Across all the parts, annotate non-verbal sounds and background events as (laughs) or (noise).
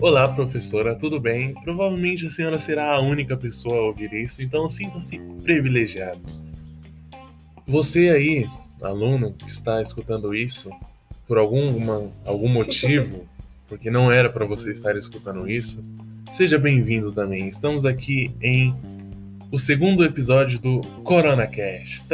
Olá, professora, tudo bem? Provavelmente a senhora será a única pessoa a ouvir isso, então sinta-se privilegiado. Você aí, aluno que está escutando isso, por alguma, algum motivo, (laughs) porque não era para você estar escutando isso, seja bem-vindo também. Estamos aqui em o segundo episódio do Corona Cash.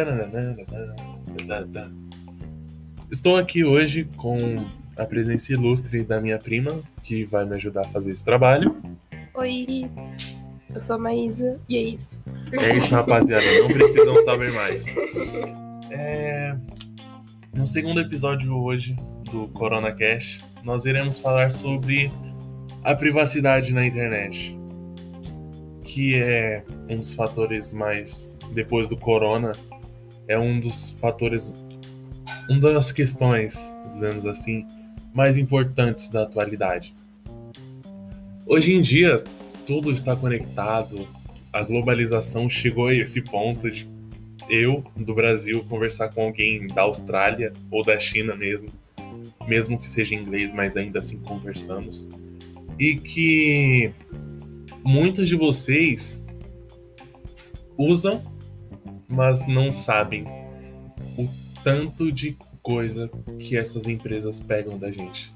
Estou aqui hoje com a presença ilustre da minha prima, que vai me ajudar a fazer esse trabalho. Oi, eu sou a Maísa e é isso. É isso, rapaziada, não precisam saber mais. É... No segundo episódio hoje do Corona Cash, nós iremos falar sobre a privacidade na internet, que é um dos fatores mais depois do corona, é um dos fatores, uma das questões, dizemos assim, mais importantes da atualidade. Hoje em dia, tudo está conectado, a globalização chegou a esse ponto de eu, do Brasil, conversar com alguém da Austrália ou da China mesmo, mesmo que seja inglês, mas ainda assim conversamos. E que muitos de vocês usam, mas não sabem o tanto de coisa que essas empresas pegam da gente.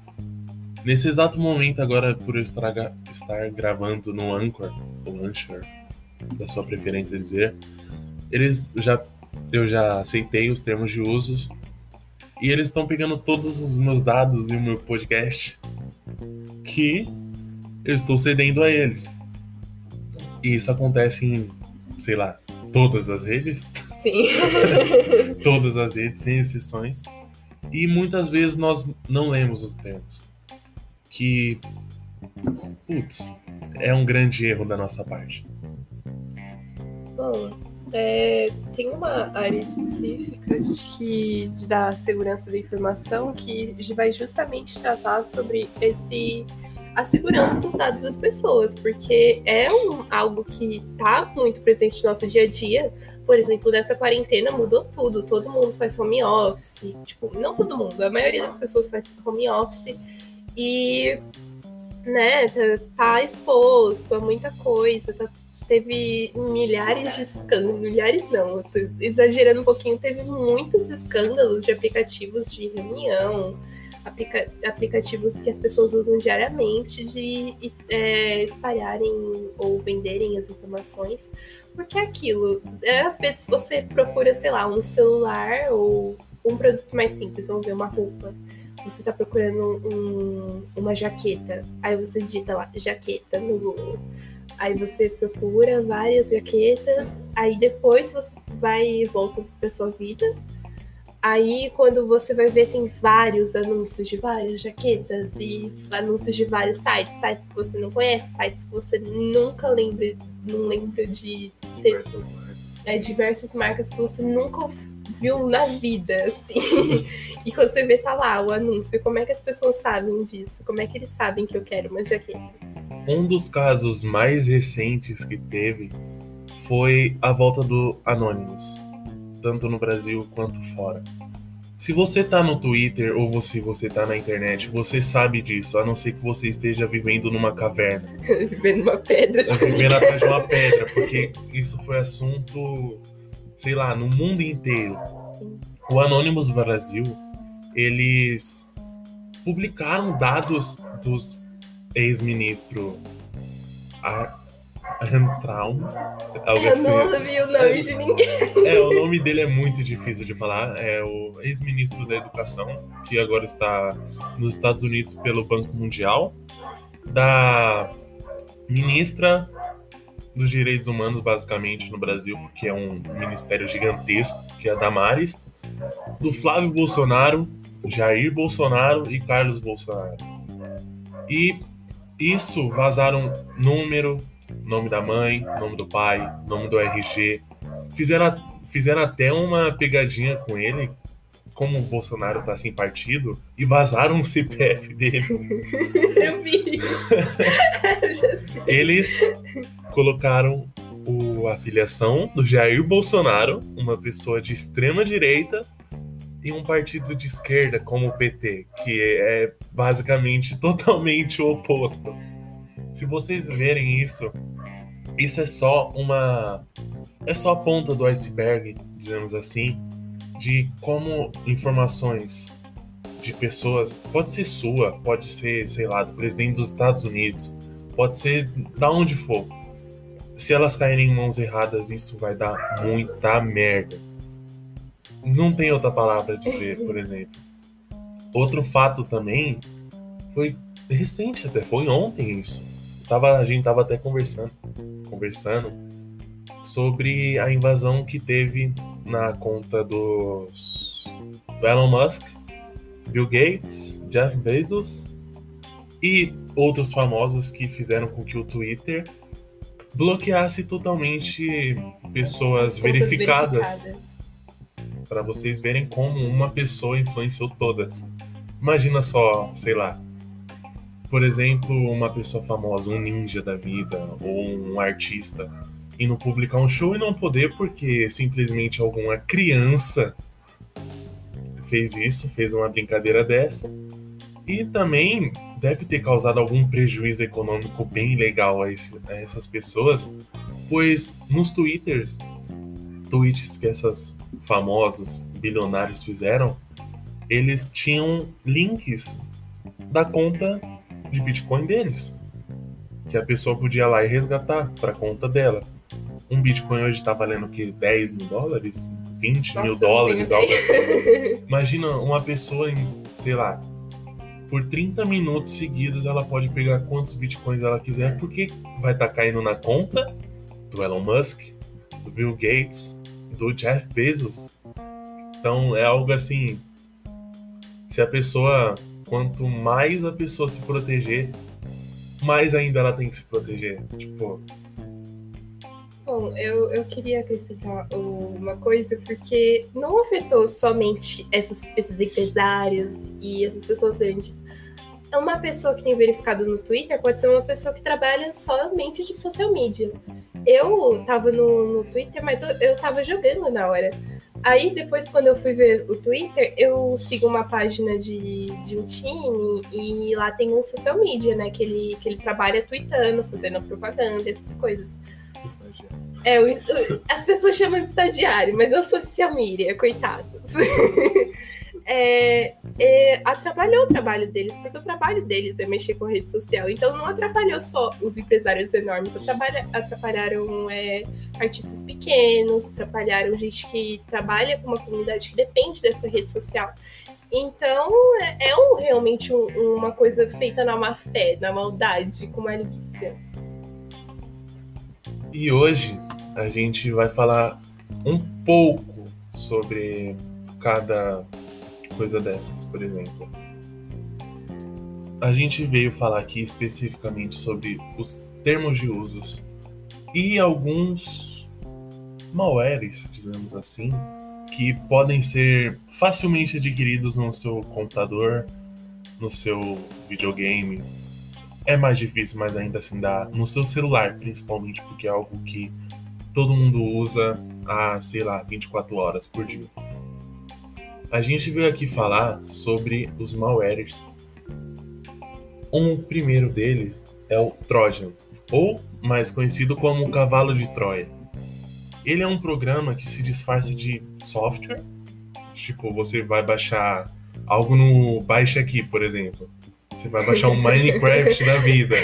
Nesse exato momento, agora, por eu estar, estar gravando no Anchor, ou Anchor, da sua preferência dizer, eles já eu já aceitei os termos de uso e eles estão pegando todos os meus dados e o meu podcast que eu estou cedendo a eles. E isso acontece em, sei lá, todas as redes. Sim. (laughs) todas as redes, sem exceções. E muitas vezes nós não lemos os termos. Que, putz, é um grande erro da nossa parte. Bom, é, tem uma área específica de que da segurança da informação que vai justamente tratar sobre esse a segurança dos dados das pessoas, porque é um, algo que está muito presente no nosso dia a dia. Por exemplo, nessa quarentena mudou tudo, todo mundo faz home office, tipo, não todo mundo, a maioria das pessoas faz home office e né, tá, tá exposto a muita coisa, tá teve milhares de escândalos, milhares não, exagerando um pouquinho, teve muitos escândalos de aplicativos de reunião, aplica aplicativos que as pessoas usam diariamente de é, espalharem ou venderem as informações, porque é aquilo, é, às vezes você procura, sei lá, um celular ou um produto mais simples, vamos ver uma roupa. Você está procurando um, uma jaqueta, aí você digita lá jaqueta no Google. Aí você procura várias jaquetas, aí depois você vai e volta para sua vida. Aí quando você vai ver tem vários anúncios de várias jaquetas e anúncios de vários sites, sites que você não conhece, sites que você nunca lembra, não lembra de diversas marcas. É, diversas marcas que você nunca viu na vida, assim. (laughs) e quando você vê tá lá o anúncio, como é que as pessoas sabem disso? Como é que eles sabem que eu quero uma jaqueta? Um dos casos mais recentes que teve foi a volta do Anonymous, tanto no Brasil quanto fora. Se você tá no Twitter ou se você tá na internet, você sabe disso, a não ser que você esteja vivendo numa caverna. (laughs) vivendo numa pedra. Tá vivendo atrás de uma pedra, porque isso foi assunto, sei lá, no mundo inteiro. O Anonymous Brasil, eles publicaram dados dos ex-ministro Arntraum. Algo Eu assim. não ouvi o nome de ninguém. É, o nome dele é muito difícil de falar. É o ex-ministro da Educação, que agora está nos Estados Unidos pelo Banco Mundial. Da ministra dos Direitos Humanos, basicamente, no Brasil, porque é um ministério gigantesco, que é a Damares. Do Flávio Bolsonaro, Jair Bolsonaro e Carlos Bolsonaro. E isso vazaram número, nome da mãe, nome do pai, nome do RG. Fizeram, fizeram até uma pegadinha com ele, como o Bolsonaro tá sem partido, e vazaram o CPF dele. (laughs) Eu vi. (laughs) Eles colocaram o, a filiação do Jair Bolsonaro, uma pessoa de extrema direita, e um partido de esquerda como o PT, que é basicamente (laughs) totalmente o oposto. Se vocês verem isso, isso é só uma. É só a ponta do iceberg, dizemos assim, de como informações de pessoas, pode ser sua, pode ser, sei lá, do presidente dos Estados Unidos, pode ser da onde for. Se elas caírem em mãos erradas, isso vai dar muita merda. Não tem outra palavra a dizer, por (laughs) exemplo. Outro fato também foi recente até, foi ontem isso. Tava, a gente tava até conversando, conversando sobre a invasão que teve na conta dos do Elon Musk, Bill Gates, Jeff Bezos e outros famosos que fizeram com que o Twitter bloqueasse totalmente pessoas verificadas. verificadas para vocês verem como uma pessoa influenciou todas. Imagina só, sei lá, por exemplo, uma pessoa famosa, um ninja da vida ou um artista indo publicar um show e não poder porque simplesmente alguma criança fez isso, fez uma brincadeira dessa. E também deve ter causado algum prejuízo econômico bem legal a, esse, a essas pessoas, pois nos twitters, tweets que essas famosos bilionários fizeram, eles tinham links da conta de Bitcoin deles, que a pessoa podia ir lá e resgatar para conta dela. Um Bitcoin hoje está valendo o quê? 10 mil dólares? 20 Nossa, mil dólares, algo assim. (laughs) Imagina uma pessoa em, sei lá, por 30 minutos seguidos ela pode pegar quantos bitcoins ela quiser, porque vai estar tá caindo na conta do Elon Musk, do Bill Gates, do Jeff Bezos. Então é algo assim. Se a pessoa. Quanto mais a pessoa se proteger, mais ainda ela tem que se proteger. Tipo. Bom, eu, eu queria acrescentar uma coisa, porque não afetou somente essas, esses empresários e essas pessoas grandes. Uma pessoa que tem verificado no Twitter pode ser uma pessoa que trabalha somente de social media eu tava no, no Twitter, mas eu, eu tava jogando na hora. Aí depois, quando eu fui ver o Twitter, eu sigo uma página de, de um time e lá tem um social media, né? Que ele, que ele trabalha tweetando, fazendo propaganda, essas coisas. É, o, o, as pessoas chamam de estagiário, mas eu sou social media, coitados. (laughs) é, é, atrapalhou o trabalho deles, porque o trabalho deles é mexer com rede social. Então não atrapalhou só os empresários enormes, atrapalha, atrapalharam é, artistas pequenos, atrapalharam gente que trabalha com uma comunidade que depende dessa rede social. Então é, é um, realmente um, uma coisa feita na má fé, na maldade, com malícia. E hoje a gente vai falar um pouco sobre cada coisa dessas, por exemplo. A gente veio falar aqui especificamente sobre os termos de usos e alguns malwares, dizemos assim, que podem ser facilmente adquiridos no seu computador, no seu videogame. É mais difícil, mas ainda assim dá no seu celular, principalmente porque é algo que todo mundo usa há, sei lá, 24 horas por dia. A gente veio aqui falar sobre os malwares. Um primeiro dele é o Trojan, ou mais conhecido como o Cavalo de Troia. Ele é um programa que se disfarça de software. Tipo, você vai baixar algo no Baixa Aqui, por exemplo. Você vai baixar um (laughs) Minecraft da vida.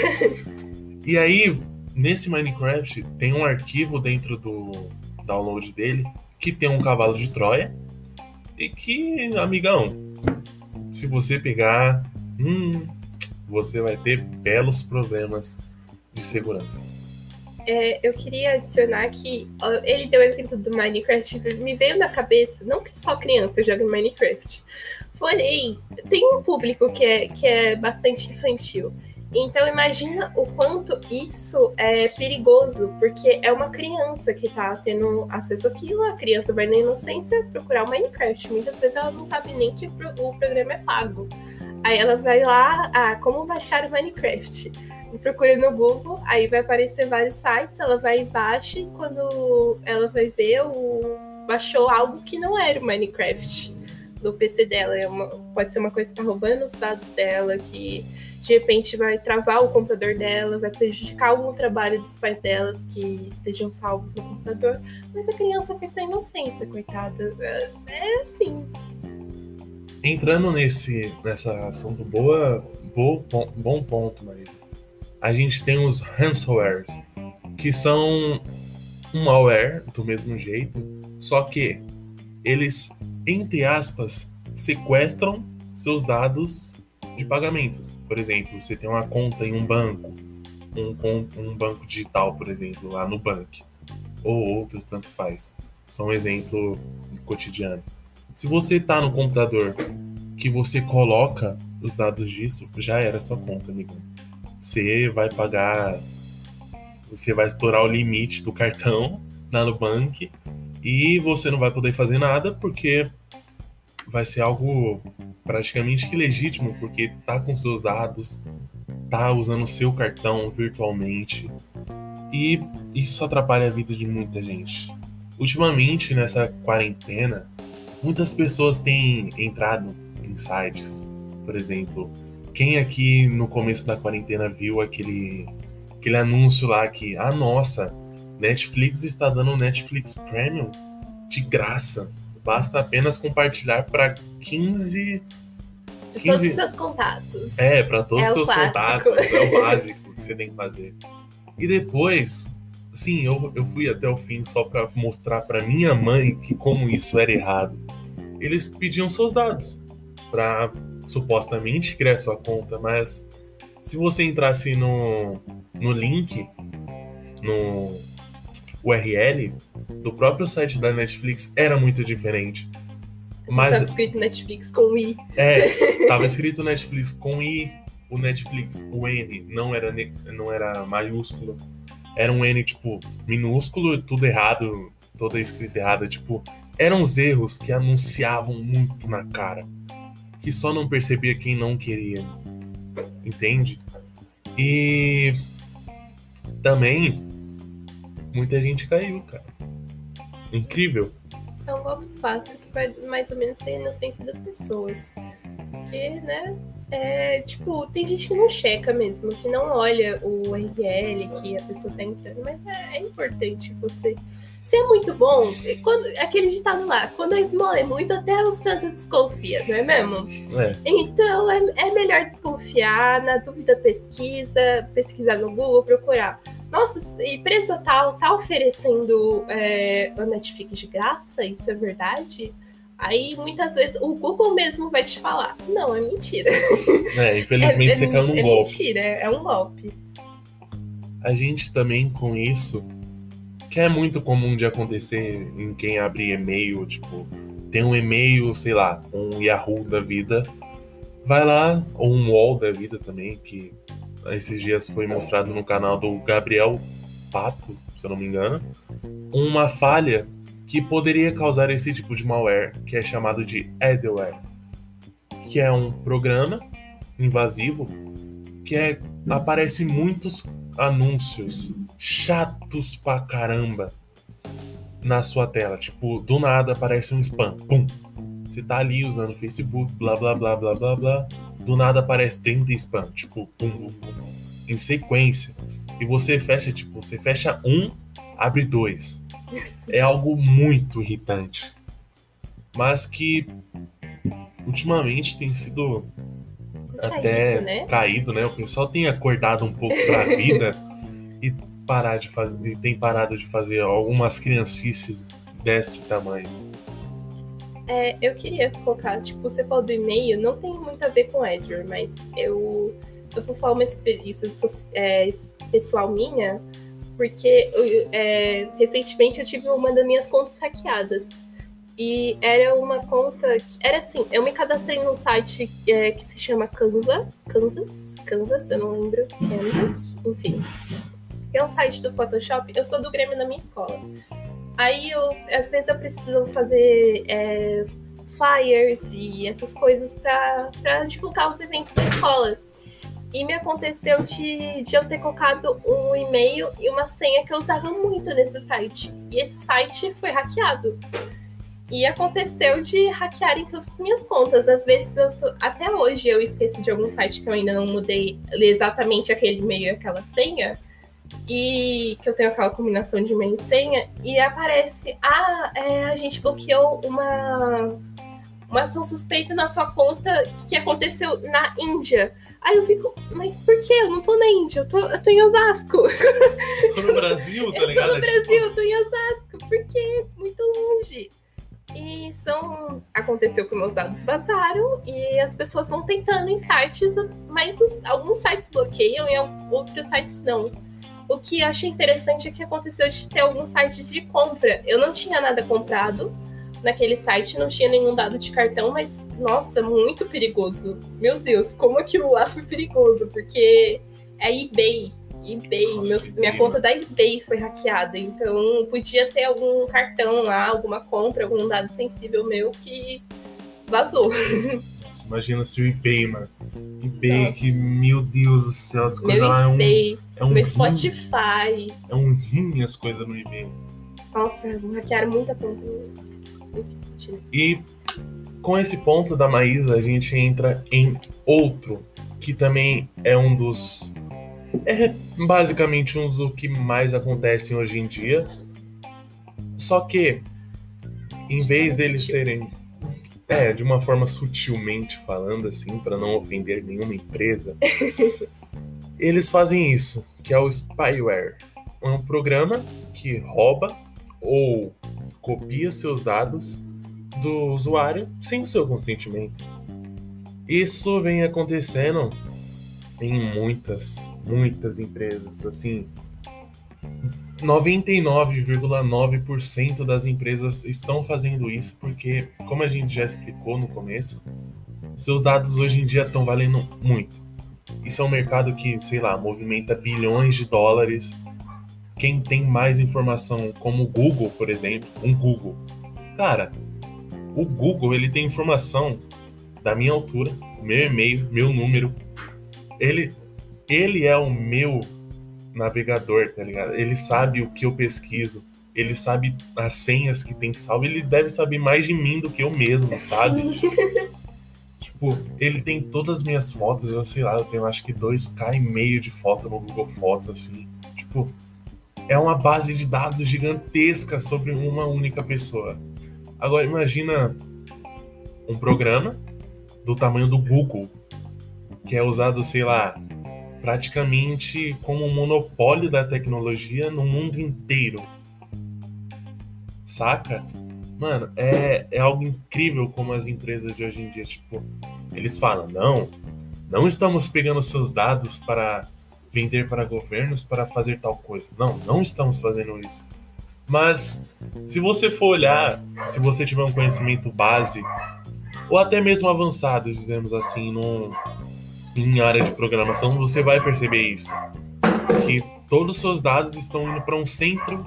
E aí, nesse Minecraft, tem um arquivo dentro do download dele que tem um cavalo de Troia e que, amigão, se você pegar, hum, você vai ter belos problemas de segurança. É, eu queria adicionar que ele deu o exemplo do Minecraft, me veio na cabeça, não que só criança joga Minecraft, porém, tem um público que é, que é bastante infantil. Então imagina o quanto isso é perigoso, porque é uma criança que tá tendo acesso àquilo, a criança vai na inocência procurar o Minecraft. Muitas vezes ela não sabe nem que o programa é pago. Aí ela vai lá, ah, como baixar o Minecraft? Procura no Google, aí vai aparecer vários sites, ela vai e baixa, e quando ela vai ver, o... baixou algo que não era o Minecraft. No PC dela. É uma, pode ser uma coisa que tá roubando os dados dela, que de repente vai travar o computador dela, vai prejudicar algum trabalho dos pais delas que estejam salvos no computador. Mas a criança fez na inocência, coitada. É, é assim. Entrando nesse nessa assunto boa, boa bom ponto, Marisa. A gente tem os ransomwares, que são um malware do mesmo jeito, só que eles, entre aspas, sequestram seus dados de pagamentos. Por exemplo, você tem uma conta em um banco, um, um banco digital, por exemplo, lá no banco, ou outro, tanto faz. Só um exemplo cotidiano. Se você está no computador que você coloca os dados disso, já era sua conta, amigo. Você vai pagar, você vai estourar o limite do cartão (laughs) na Nubank e você não vai poder fazer nada porque vai ser algo praticamente que legítimo, porque tá com seus dados, tá usando seu cartão virtualmente. E isso atrapalha a vida de muita gente. Ultimamente, nessa quarentena, muitas pessoas têm entrado em sites. Por exemplo, quem aqui no começo da quarentena viu aquele, aquele anúncio lá que, ah, nossa, Netflix está dando Netflix Premium de graça. Basta apenas compartilhar para 15. 15... Todos os seus contatos. É, para todos os é seus contatos. É o (laughs) básico que você tem que fazer. E depois, sim, eu, eu fui até o fim só para mostrar para minha mãe que como isso era errado. Eles pediam seus dados para supostamente criar sua conta, mas se você entrasse no, no link, no URL, do próprio site da Netflix era muito diferente. Mas estava escrito Netflix com I. É, (laughs) tava escrito Netflix com I. O Netflix, o N, não era, não era maiúsculo. Era um N, tipo, minúsculo, tudo errado, toda escrita errada. Tipo, eram os erros que anunciavam muito na cara. Que só não percebia quem não queria. Entende? E também muita gente caiu, cara. Incrível. É um golpe fácil que vai mais ou menos ter a inocência das pessoas. Porque, né? É, tipo, tem gente que não checa mesmo, que não olha o URL que a pessoa tá entrando, mas é, é importante você ser muito bom. Quando, aquele ditado lá, quando a esmola é muito, até o santo desconfia, não é mesmo? É. Então é, é melhor desconfiar, na dúvida pesquisa, pesquisar no Google, procurar nossa, empresa tal tá oferecendo é, a Netflix de graça, isso é verdade? Aí muitas vezes o Google mesmo vai te falar, não, é mentira. É, (laughs) infelizmente é, você caiu num é golpe. É mentira, é um golpe. A gente também com isso, que é muito comum de acontecer em quem abre e-mail, tipo, tem um e-mail, sei lá, um Yahoo da vida, vai lá, ou um wall da vida também, que esses dias foi mostrado no canal do Gabriel Pato, se eu não me engano, uma falha que poderia causar esse tipo de malware, que é chamado de adware, que é um programa invasivo que é, aparece muitos anúncios chatos pra caramba na sua tela. Tipo, do nada aparece um spam. Pum! Você tá ali usando Facebook, blá blá blá blá blá blá do nada aparece 30 spam, tipo, pum, pum, pum, em sequência. E você fecha, tipo, você fecha um, abre dois. É algo muito irritante. Mas que ultimamente tem sido até né? caído, né? O pessoal tem acordado um pouco pra vida (laughs) e parar de fazer, e tem parado de fazer algumas criancices desse tamanho. É, eu queria colocar, tipo, você falou do e-mail, não tem muito a ver com Edward, mas eu, eu vou falar uma experiência é, pessoal minha, porque é, recentemente eu tive uma das minhas contas hackeadas. E era uma conta. Que, era assim, eu me cadastrei num site é, que se chama Canva. Canvas? Canvas, eu não lembro. Canvas, enfim. É um site do Photoshop. Eu sou do Grêmio na minha escola. Aí eu, às vezes eu preciso fazer é, flyers e essas coisas para divulgar os eventos da escola. E me aconteceu de, de eu ter colocado um e-mail e uma senha que eu usava muito nesse site. E esse site foi hackeado. E aconteceu de hackearem todas as minhas contas. Às vezes, tô, até hoje, eu esqueço de algum site que eu ainda não mudei exatamente aquele e-mail, aquela senha. E que eu tenho aquela combinação de e-mail e senha. E aparece, ah, é, a gente bloqueou uma, uma ação suspeita na sua conta que aconteceu na Índia. Aí eu fico, mas por que? Eu não tô na Índia, eu tô, eu tô em Osasco. Tô no Brasil, (laughs) tá Eu ligado? tô no É Brasil, tipo, eu tô em Osasco. Por quê? Muito longe. E são. Aconteceu que meus dados vazaram e as pessoas estão tentando em sites, mas os- alguns sites bloqueiam e outros sites não. O que achei interessante é que aconteceu de ter alguns sites de compra. Eu não tinha nada comprado naquele site, não tinha nenhum dado de cartão, mas nossa, muito perigoso. Meu Deus, como aquilo lá foi perigoso, porque é eBay. eBay, Nossa, minha conta da eBay foi hackeada, então podia ter algum cartão lá, alguma compra, algum dado sensível meu que vazou. (laughs) Imagina se o eBay, mano. eBay, Nossa. que, meu Deus do céu, as coisas Meu lá é um, eBay, é um meu rim, Spotify. é um rim as coisas no eBay. Nossa, hackearam muita conta. E com esse ponto da Maísa, a gente entra em outro, que também é um dos. É basicamente um dos que mais acontecem hoje em dia. Só que, em vez deles serem. É, de uma forma sutilmente falando, assim, para não ofender nenhuma empresa, (laughs) eles fazem isso, que é o spyware. É um programa que rouba ou copia seus dados do usuário sem o seu consentimento. Isso vem acontecendo em muitas, muitas empresas. Assim, 99,9% das empresas estão fazendo isso porque, como a gente já explicou no começo, seus dados hoje em dia estão valendo muito. Isso é um mercado que, sei lá, movimenta bilhões de dólares. Quem tem mais informação, como o Google, por exemplo, um Google. Cara, o Google ele tem informação da minha altura, meu e-mail, meu número. Ele, ele é o meu navegador, tá ligado? Ele sabe o que eu pesquiso. Ele sabe as senhas que tem salvo. Ele deve saber mais de mim do que eu mesmo, sabe? (laughs) tipo, ele tem todas as minhas fotos. Eu sei lá, eu tenho acho que 2k e meio de foto no Google Fotos, assim. Tipo, é uma base de dados gigantesca sobre uma única pessoa. Agora imagina um programa do tamanho do Google, que é usado, sei lá, praticamente como um monopólio da tecnologia no mundo inteiro. Saca? Mano, é, é algo incrível como as empresas de hoje em dia, tipo, eles falam, não, não estamos pegando seus dados para vender para governos para fazer tal coisa. Não, não estamos fazendo isso. Mas se você for olhar, se você tiver um conhecimento base, ou até mesmo avançado, dizemos assim, no, em área de programação, você vai perceber isso. Que todos os seus dados estão indo para um centro,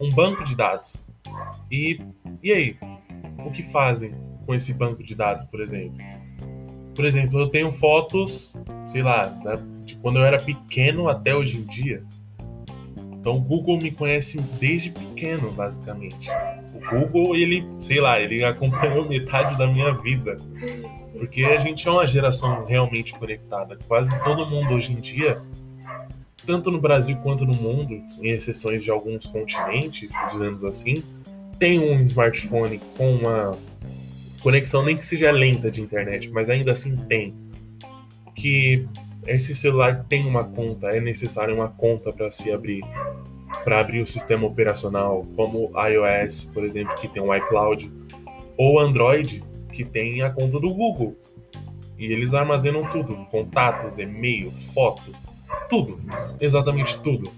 um banco de dados. E, e aí? O que fazem com esse banco de dados, por exemplo? Por exemplo, eu tenho fotos, sei lá, da- de quando eu era pequeno até hoje em dia. Então o Google me conhece desde pequeno, basicamente. O Google, ele, sei lá, ele acompanhou metade da minha vida. Porque a gente é uma geração realmente conectada. Quase todo mundo hoje em dia, tanto no Brasil quanto no mundo, em exceções de alguns continentes, dizemos assim, tem um smartphone com uma conexão nem que seja lenta de internet, mas ainda assim tem. Que esse celular tem uma conta, é necessário uma conta para se abrir, para abrir o sistema operacional, como iOS, por exemplo, que tem um iCloud, ou Android, que tem a conta do Google. E eles armazenam tudo: contatos, e-mail, foto, tudo, exatamente tudo.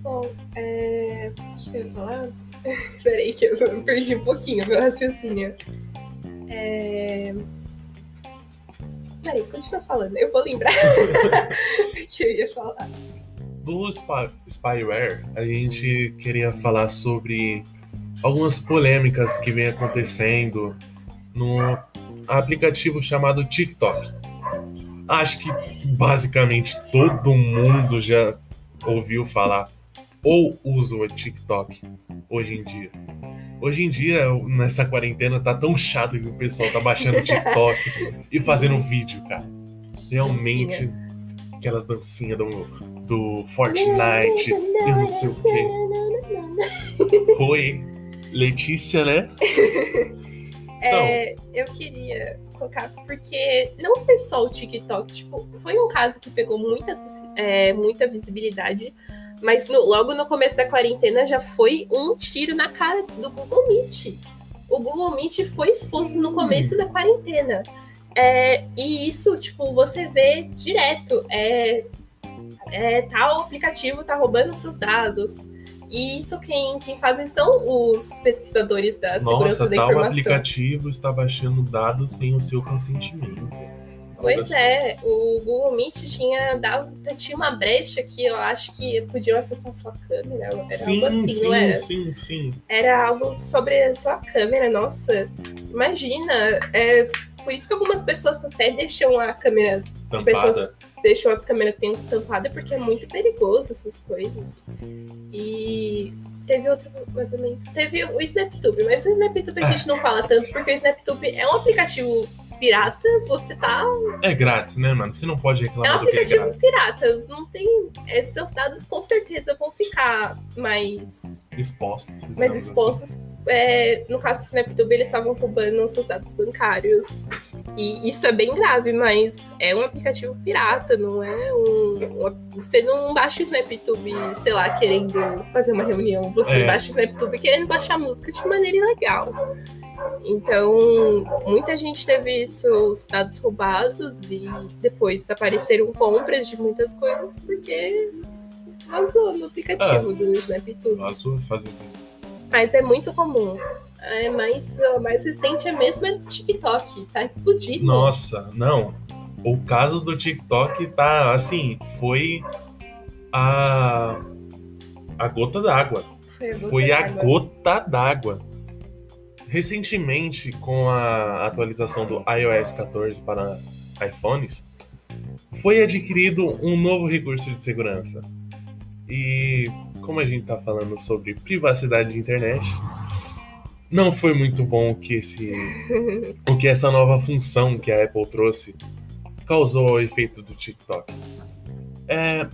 Bom, é. O que eu ia falar? (laughs) Peraí, que eu perdi um pouquinho meu raciocínio. É. Peraí, continua falando, eu vou lembrar o (laughs) que eu ia falar. Do spy- spyware, a gente queria falar sobre algumas polêmicas que vem acontecendo no aplicativo chamado TikTok. Acho que basicamente todo mundo já ouviu falar ou usa o TikTok hoje em dia? Hoje em dia, nessa quarentena, tá tão chato que o pessoal tá baixando o (laughs) TikTok e fazendo vídeo, cara. Realmente, aquelas dancinhas do, do Fortnite e não sei o quê. (laughs) Oi, Letícia, né? (laughs) É, então. eu queria colocar, porque não foi só o TikTok, tipo, foi um caso que pegou muita, é, muita visibilidade, mas no, logo no começo da quarentena já foi um tiro na cara do Google Meet. O Google Meet foi exposto no começo da quarentena. É, e isso, tipo, você vê direto. É, é, tal aplicativo tá roubando seus dados. E isso quem, quem fazem são os pesquisadores da segurança Nossa, da informação. tal aplicativo está baixando dados sem o seu consentimento. Pois é, o Google Meet tinha, dado, tinha uma brecha que eu acho que podiam acessar sua câmera. Era sim, algo assim, sim, não era? sim, sim. Era algo sobre a sua câmera, nossa. Imagina. É, por isso que algumas pessoas até deixam a câmera. Tampada. Pessoas deixam a câmera tampada porque é muito perigoso essas coisas. E teve outro vazamento. Teve o SnapTube, mas o SnapTube a gente não fala tanto porque o SnapTube é um aplicativo pirata, você tá. É grátis, né, mano? Você não pode É um reclamar do que é aplicativo grátis. pirata. Não tem. é, seus dados com certeza vão ficar mais, Expostos. mais assim. expostos. É, no caso do SnapTube, eles estavam roubando seus dados bancários. E isso é bem grave, mas é um aplicativo pirata, não é um. um- Você não baixa o SnapTube, sei lá, querendo fazer uma reunião. Você É. baixa o SnapTube querendo baixar música de maneira ilegal. Então, muita gente teve seus dados roubados e depois apareceram compras de muitas coisas porque vazou no aplicativo do SnapTube. Vazou fazer Mas é muito comum. É mais, o mais recente é mesmo é do TikTok. Tá explodindo. Nossa, não. O caso do TikTok tá assim, foi a a gota d'água. Foi a gota Foi a d'água. gota d'água. Recentemente, com a atualização do iOS 14 para iPhones, foi adquirido um novo recurso de segurança. E como a gente está falando sobre privacidade de internet, não foi muito bom o que esse (laughs) o que essa nova função que a Apple trouxe causou ao efeito do TikTok. É,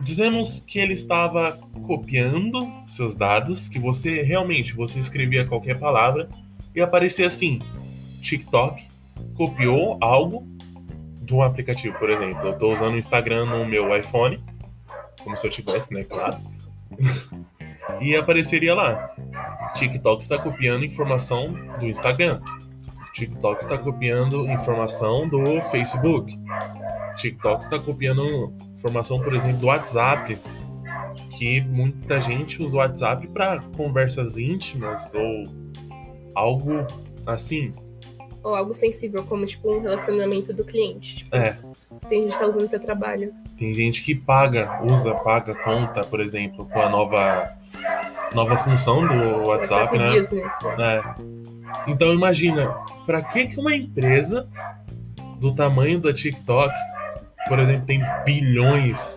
dizemos que ele estava copiando seus dados, que você realmente você escrevia qualquer palavra e aparecia assim: TikTok copiou algo do aplicativo, por exemplo. Eu estou usando o Instagram no meu iPhone, como se eu tivesse, né? Claro. (laughs) e apareceria lá: TikTok está copiando informação do Instagram. TikTok está copiando informação do Facebook. TikTok está copiando informação, por exemplo, do WhatsApp, que muita gente usa o WhatsApp para conversas íntimas ou algo assim. Ou algo sensível, como tipo um relacionamento do cliente. Tipo, É. Tem gente que tá usando para trabalho. Tem gente que paga, usa, paga conta, por exemplo, com a nova nova função do WhatsApp, né? Business. É. Então imagina, para que que uma empresa do tamanho da TikTok, por exemplo, tem bilhões,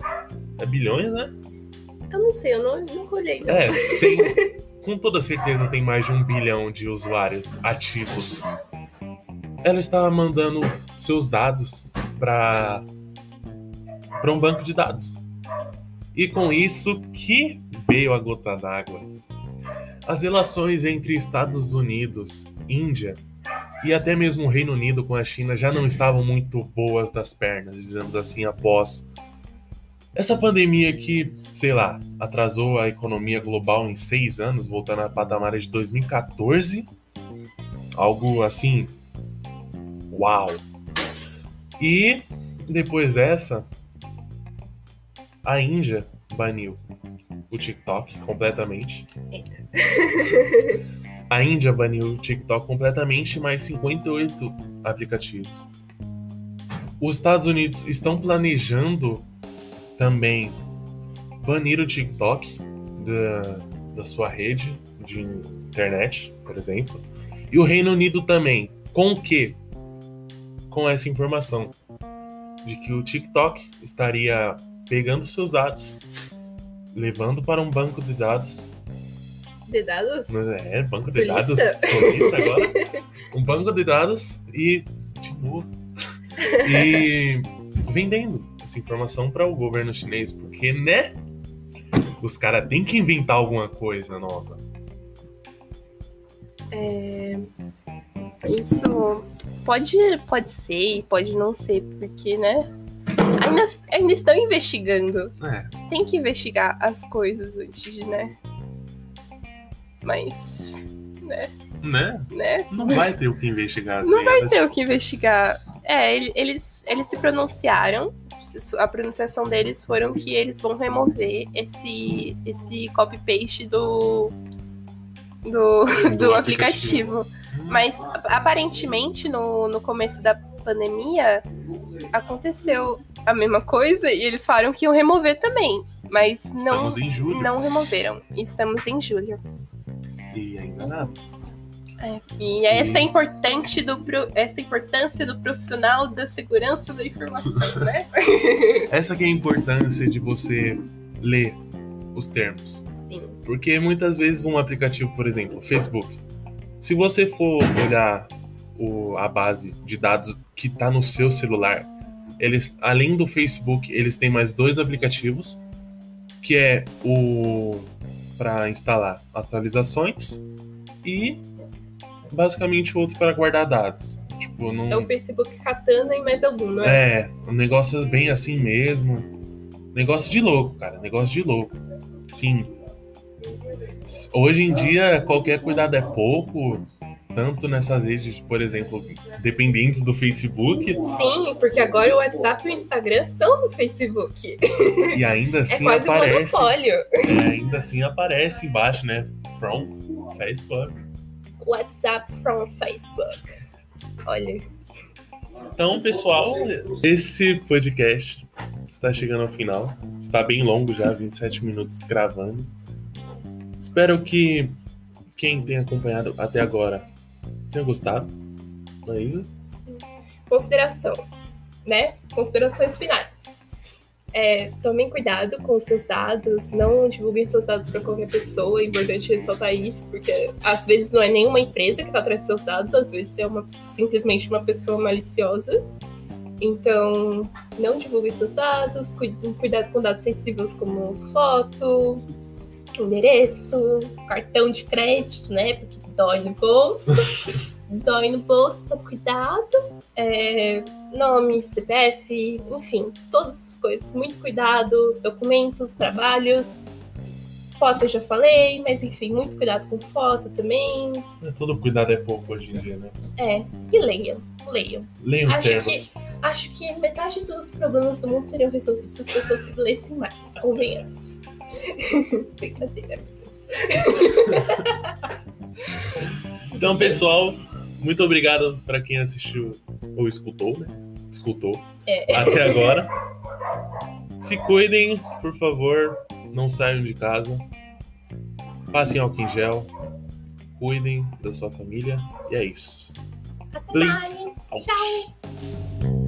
é bilhões, né? Eu não sei, eu não, não olhei. Não. É, tem, (laughs) com toda certeza tem mais de um bilhão de usuários ativos. Ela está mandando seus dados para para um banco de dados. E com isso que veio a gota d'água. As relações entre Estados Unidos, Índia e até mesmo o Reino Unido com a China já não estavam muito boas das pernas, dizemos assim, após essa pandemia que, sei lá, atrasou a economia global em seis anos, voltando a patamares de 2014. Algo assim. Uau! E depois dessa, a Índia baniu o TikTok completamente. Eita. A Índia baniu o TikTok completamente, mais 58 aplicativos. Os Estados Unidos estão planejando também banir o TikTok da, da sua rede de internet, por exemplo. E o Reino Unido também. Com o quê? Com essa informação de que o TikTok estaria pegando seus dados levando para um banco de dados. De dados? É, banco de Solista? dados. Solista agora. (laughs) um banco de dados e. Novo. E vendendo essa informação para o governo chinês, porque, né? Os caras têm que inventar alguma coisa nova. É, Isso pode, pode ser e pode não ser, porque, né? Ainda, ainda estão investigando. É, Tem que investigar as coisas antes de, né? Mas, né? né? né? Não vai ter o que investigar. Não vai ligado? ter o que investigar. É, ele- eles, eles se pronunciaram. A pronunciação deles foram que eles vão remover esse, esse copy-paste do, do, do aplicativo. Mas aparentemente no, no começo da pandemia aconteceu a mesma coisa e eles falaram que iam remover também. Mas não, Estamos não removeram. Estamos em julho. e ainda nada. É, e essa é importante do essa importância do profissional da segurança da informação, (laughs) né? Essa que é a importância de você ler os termos. Sim. Porque muitas vezes um aplicativo, por exemplo, Facebook, se você for olhar o- a base de dados que está no seu celular, eles, além do Facebook, eles têm mais dois aplicativos, que é o para instalar atualizações e basicamente o outro para guardar dados. Tipo, não É o Facebook Katana e mais algum, não é? é, um negócio bem assim mesmo. Negócio de louco, cara. Negócio de louco. Sim. Hoje em dia, qualquer cuidado é pouco. Tanto nessas redes, por exemplo, dependentes do Facebook. Sim, porque agora o WhatsApp e o Instagram são do Facebook. E ainda É assim um aparece. é, ainda assim aparece embaixo, né? From Facebook. WhatsApp from Facebook. Olha. Então, pessoal, esse podcast está chegando ao final. Está bem longo já, 27 minutos gravando. Espero que quem tenha acompanhado até agora tenha gostado. Isso? Consideração, né? Considerações finais. É, tomem cuidado com os seus dados, não divulguem seus dados para qualquer pessoa. É importante ressaltar isso, porque às vezes não é nenhuma empresa que está atrás dos seus dados, às vezes é uma, simplesmente uma pessoa maliciosa. Então, não divulguem seus dados, cu- cuidado com dados sensíveis como foto, endereço, cartão de crédito, né? Porque dói no bolso. (laughs) dói no bolso, então cuidado. É, nome, CPF, enfim, todas essas coisas. Muito cuidado, documentos, trabalhos. Foto eu já falei, mas enfim, muito cuidado com foto também. Todo cuidado é pouco hoje em dia, né? É, e leiam, leiam. Leiam os Acho termos. Acho que metade dos problemas do mundo seriam resolvidos se as pessoas se lessem mais, convenhamos. (laughs) Brincadeira. Então, pessoal, muito obrigado para quem assistiu ou escutou, né? Escutou É. até agora. Se cuidem, por favor, não saiam de casa. Passem álcool em gel. Cuidem da sua família. E é isso. Até Please. Tchau.